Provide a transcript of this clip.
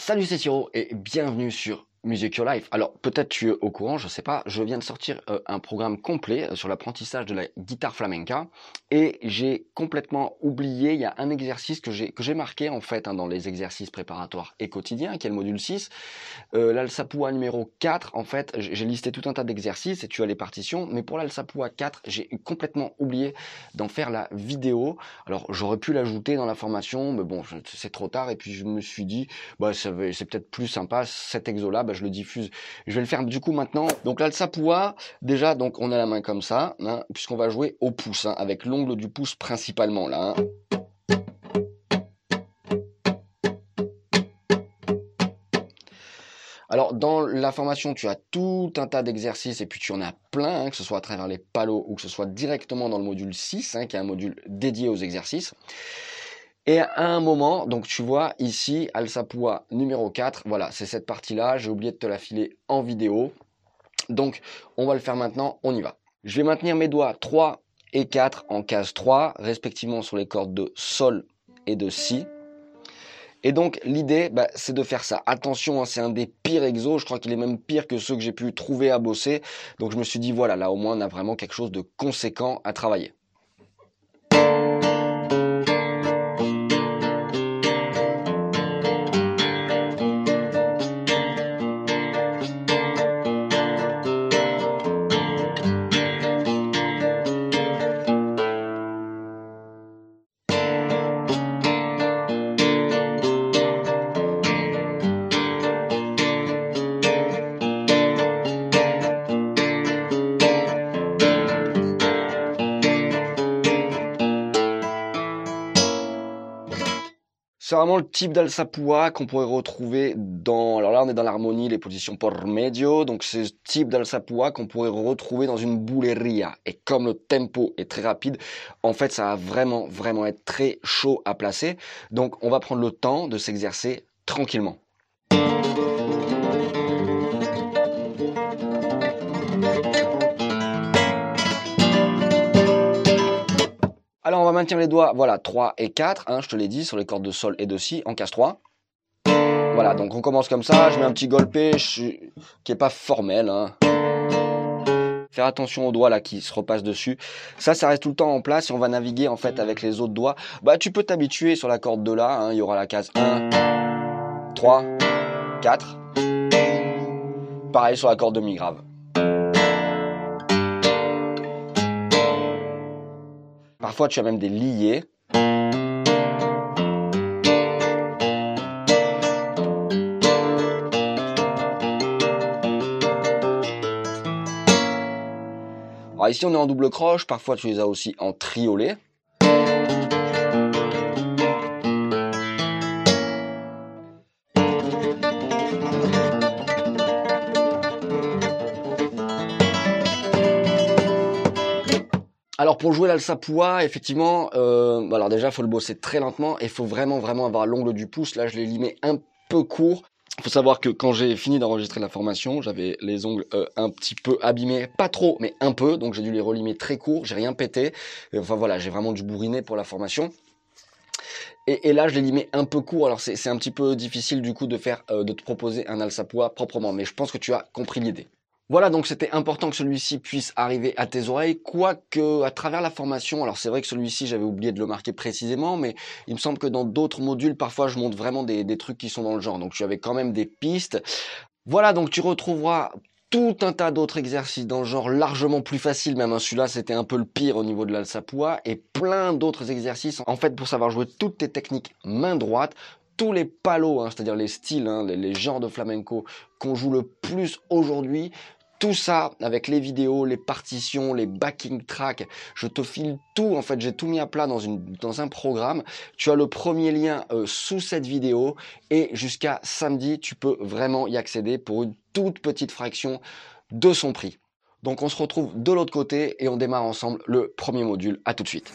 Salut c'est Siro et bienvenue sur Music Your Life. Alors peut-être tu es au courant, je sais pas, je viens de sortir euh, un programme complet euh, sur l'apprentissage de la guitare flamenca et j'ai complètement oublié, il y a un exercice que j'ai que j'ai marqué en fait hein, dans les exercices préparatoires et quotidiens qui est le module 6. Euh, L'Alsapua numéro 4, en fait, j'ai listé tout un tas d'exercices et tu as les partitions, mais pour l'Alsapua 4, j'ai complètement oublié d'en faire la vidéo. Alors j'aurais pu l'ajouter dans la formation, mais bon, c'est trop tard et puis je me suis dit, bah c'est peut-être plus sympa cet exo là bah, je le diffuse. Je vais le faire du coup maintenant. Donc là, le sapoua, déjà, donc on a la main comme ça, hein, puisqu'on va jouer au pouce, hein, avec l'ongle du pouce principalement là. Hein. Alors dans la formation, tu as tout un tas d'exercices et puis tu en as plein, que ce soit à travers les palos ou que ce soit directement dans le module 6, qui est un module dédié aux exercices. Et à un moment, donc tu vois ici, Al-Sapua numéro 4, voilà, c'est cette partie-là, j'ai oublié de te la filer en vidéo. Donc on va le faire maintenant, on y va. Je vais maintenir mes doigts 3 et 4 en case 3, respectivement sur les cordes de Sol et de Si. Et donc l'idée, bah, c'est de faire ça. Attention, hein, c'est un des pires exos, je crois qu'il est même pire que ceux que j'ai pu trouver à bosser. Donc je me suis dit, voilà, là au moins on a vraiment quelque chose de conséquent à travailler. C'est vraiment le type d'alsapua qu'on pourrait retrouver dans, alors là on est dans l'harmonie, les positions por medio, donc c'est ce type d'alsapua qu'on pourrait retrouver dans une bouleria. Et comme le tempo est très rapide, en fait ça va vraiment, vraiment être très chaud à placer. Donc on va prendre le temps de s'exercer tranquillement. Maintenir les doigts, voilà, 3 et 4, hein, je te l'ai dit, sur les cordes de sol et de si, en casse 3. Voilà, donc on commence comme ça, je mets un petit golpé qui est pas formel. Hein. Faire attention aux doigts là qui se repassent dessus. Ça, ça reste tout le temps en place et on va naviguer en fait avec les autres doigts. Bah tu peux t'habituer sur la corde de là, hein, il y aura la case 1, 3, 4. Pareil sur la corde de mi grave. Parfois, tu as même des liés. Alors ici, on est en double croche. Parfois, tu les as aussi en triolet. Alors pour jouer l'alsapua, effectivement, euh, alors déjà faut le bosser très lentement et faut vraiment vraiment avoir l'ongle du pouce. Là je l'ai limé un peu court. Il faut savoir que quand j'ai fini d'enregistrer la formation, j'avais les ongles euh, un petit peu abîmés, pas trop, mais un peu, donc j'ai dû les relimer très court. J'ai rien pété. enfin voilà, j'ai vraiment du bourriné pour la formation. Et, là, je l'ai limé un peu court. Alors c'est un petit peu difficile du coup de faire, euh, de te proposer un alsapua proprement, mais je pense que tu as compris l'idée. Voilà, donc c'était important que celui-ci puisse arriver à tes oreilles, quoique à travers la formation, alors c'est vrai que celui-ci j'avais oublié de le marquer précisément, mais il me semble que dans d'autres modules, parfois je montre vraiment des, trucs qui sont dans le genre, donc tu avais quand même des pistes. Voilà, donc tu retrouveras tout un tas d'autres exercices dans le genre largement plus facile, même hein, celui-là c'était un peu le pire au niveau de l'alsapua, et plein d'autres exercices, en fait pour savoir jouer toutes tes techniques main droite, tous les palos, hein, c'est-à-dire les styles, hein, les genres de flamenco qu'on joue le plus aujourd'hui, tout ça avec les vidéos, les partitions, les backing tracks. Je te file tout. En fait, j'ai tout mis à plat dans, un programme. Tu as le premier lien euh, sous cette vidéo et jusqu'à samedi, tu peux vraiment y accéder pour une toute petite fraction de son prix. Donc on se retrouve de l'autre côté et on démarre ensemble le premier module. À tout de suite.